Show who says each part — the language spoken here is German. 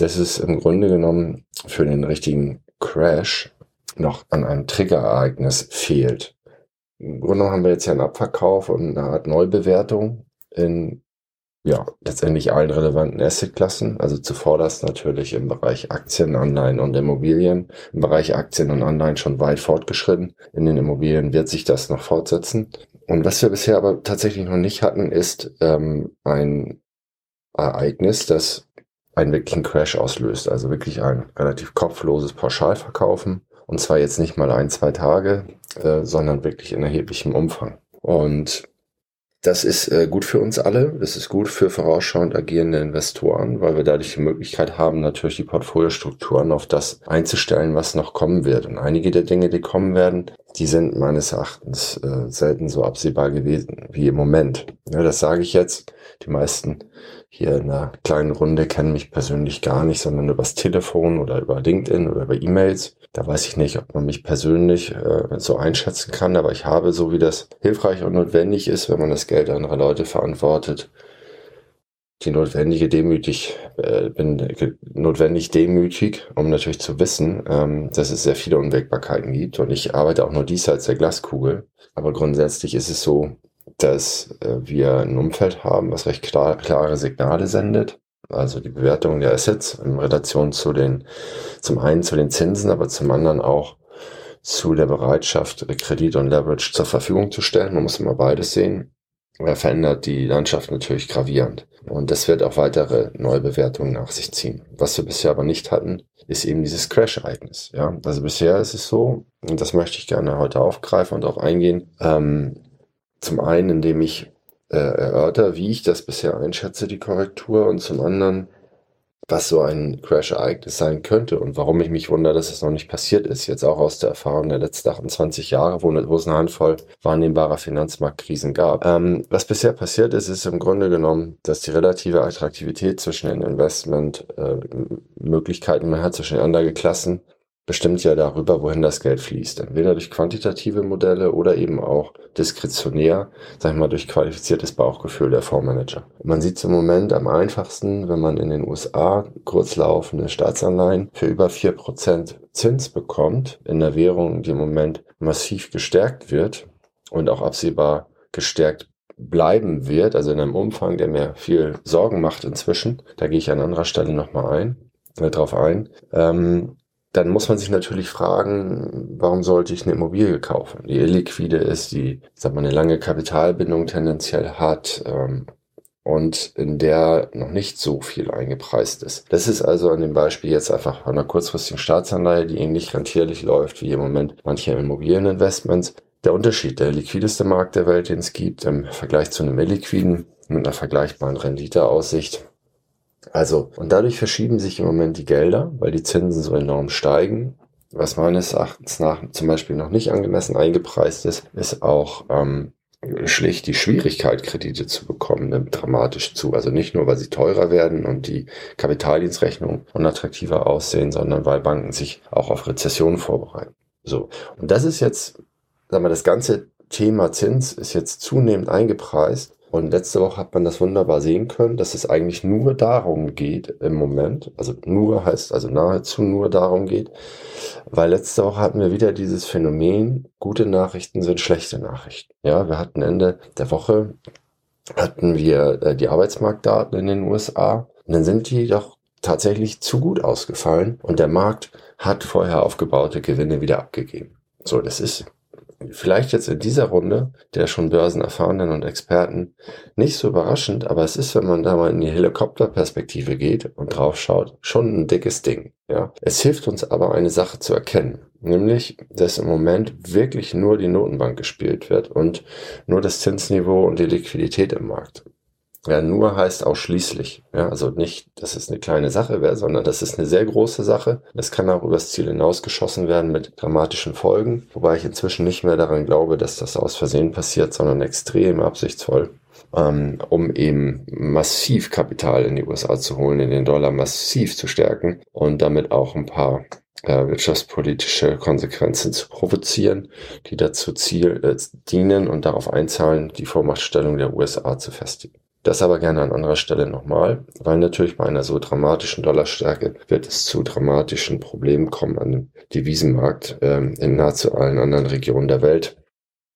Speaker 1: dass es im Grunde genommen für den richtigen Crash noch an einem Triggerereignis fehlt. Im Grunde genommen haben wir jetzt ja einen Abverkauf und eine Art Neubewertung in ja, letztendlich allen relevanten Assetklassen. Also zuvorderst natürlich im Bereich Aktien, Anleihen und Immobilien. Im Bereich Aktien und Anleihen schon weit fortgeschritten. In den Immobilien wird sich das noch fortsetzen. Und was wir bisher aber tatsächlich noch nicht hatten, ist ähm, ein Ereignis, das einen wirklichen Crash auslöst. Also wirklich ein relativ kopfloses Pauschalverkaufen. Und zwar jetzt nicht mal ein, zwei Tage, äh, sondern wirklich in erheblichem Umfang. Und das ist äh, gut für uns alle. Das ist gut für vorausschauend agierende Investoren, weil wir dadurch die Möglichkeit haben, natürlich die Portfoliostrukturen auf das einzustellen, was noch kommen wird. Und einige der Dinge, die kommen werden, die sind meines Erachtens äh, selten so absehbar gewesen wie im Moment. Ja, das sage ich jetzt. Die meisten hier in einer kleinen Runde kennen mich persönlich gar nicht, sondern übers Telefon oder über LinkedIn oder über E-Mails. Da weiß ich nicht, ob man mich persönlich äh, so einschätzen kann, aber ich habe, so wie das hilfreich und notwendig ist, wenn man das Geld anderer Leute verantwortet, die notwendige demütig, äh, bin notwendig demütig, um natürlich zu wissen, ähm, dass es sehr viele Unwägbarkeiten gibt und ich arbeite auch nur diesseits der Glaskugel. Aber grundsätzlich ist es so, dass äh, wir ein Umfeld haben, was recht klar, klare Signale sendet. Also die Bewertung der Assets in Relation zu den, zum einen zu den Zinsen, aber zum anderen auch zu der Bereitschaft, Kredit und Leverage zur Verfügung zu stellen. Man muss immer beides sehen. Er verändert die Landschaft natürlich gravierend. Und das wird auch weitere Neubewertungen nach sich ziehen. Was wir bisher aber nicht hatten, ist eben dieses Crash-Ereignis. Ja, also bisher ist es so, und das möchte ich gerne heute aufgreifen und darauf eingehen, ähm, zum einen, indem ich äh, erörter, wie ich das bisher einschätze, die Korrektur, und zum anderen, was so ein Crash-Ereignis sein könnte und warum ich mich wundere, dass es noch nicht passiert ist. Jetzt auch aus der Erfahrung der letzten 28 Jahre, wo, wo es eine Handvoll wahrnehmbarer Finanzmarktkrisen gab. Ähm, was bisher passiert ist, ist im Grunde genommen, dass die relative Attraktivität zwischen den Investmentmöglichkeiten, äh, man hat zwischen den Anlageklassen, bestimmt ja darüber, wohin das Geld fließt. Entweder durch quantitative Modelle oder eben auch diskretionär, sag ich mal, durch qualifiziertes Bauchgefühl der Fondsmanager. Man sieht es im Moment am einfachsten, wenn man in den USA kurzlaufende Staatsanleihen für über vier Prozent Zins bekommt, in der Währung, die im Moment massiv gestärkt wird und auch absehbar gestärkt bleiben wird, also in einem Umfang, der mir viel Sorgen macht inzwischen. Da gehe ich an anderer Stelle nochmal ein, äh, drauf ein. Ähm, dann muss man sich natürlich fragen, warum sollte ich eine Immobilie kaufen, die illiquide ist, die, sag mal, eine lange Kapitalbindung tendenziell hat ähm, und in der noch nicht so viel eingepreist ist. Das ist also an dem Beispiel jetzt einfach einer kurzfristigen Staatsanleihe, die ähnlich rentierlich läuft wie im Moment manche Immobilieninvestments. Der Unterschied, der liquideste Markt der Welt, den es gibt, im Vergleich zu einem illiquiden mit einer vergleichbaren Renditeaussicht, also, und dadurch verschieben sich im Moment die Gelder, weil die Zinsen so enorm steigen. Was meines Erachtens nach zum Beispiel noch nicht angemessen eingepreist ist, ist auch ähm, schlicht die Schwierigkeit, Kredite zu bekommen, nimmt dramatisch zu. Also nicht nur, weil sie teurer werden und die Kapitaldienstrechnungen unattraktiver aussehen, sondern weil Banken sich auch auf Rezessionen vorbereiten. So. Und das ist jetzt, sagen wir, das ganze Thema Zins ist jetzt zunehmend eingepreist und letzte Woche hat man das wunderbar sehen können, dass es eigentlich nur darum geht im Moment, also nur heißt also nahezu nur darum geht, weil letzte Woche hatten wir wieder dieses Phänomen, gute Nachrichten sind schlechte Nachrichten. Ja, wir hatten Ende der Woche, hatten wir äh, die Arbeitsmarktdaten in den USA und dann sind die doch tatsächlich zu gut ausgefallen und der Markt hat vorher aufgebaute Gewinne wieder abgegeben. So, das ist vielleicht jetzt in dieser Runde der schon Börsenerfahrenen und Experten nicht so überraschend, aber es ist, wenn man da mal in die Helikopterperspektive geht und drauf schaut, schon ein dickes Ding. Ja, es hilft uns aber eine Sache zu erkennen, nämlich, dass im Moment wirklich nur die Notenbank gespielt wird und nur das Zinsniveau und die Liquidität im Markt. Ja, nur heißt ausschließlich. Ja, also nicht, dass es eine kleine Sache wäre, sondern das ist eine sehr große Sache. Es kann auch übers Ziel hinausgeschossen werden mit dramatischen Folgen, wobei ich inzwischen nicht mehr daran glaube, dass das aus Versehen passiert, sondern extrem absichtsvoll, ähm, um eben massiv Kapital in die USA zu holen, in den Dollar massiv zu stärken und damit auch ein paar äh, wirtschaftspolitische Konsequenzen zu provozieren, die dazu Ziel, äh, dienen und darauf einzahlen, die Vormachtstellung der USA zu festigen. Das aber gerne an anderer Stelle nochmal, weil natürlich bei einer so dramatischen Dollarstärke wird es zu dramatischen Problemen kommen an dem Devisenmarkt ähm, in nahezu allen anderen Regionen der Welt.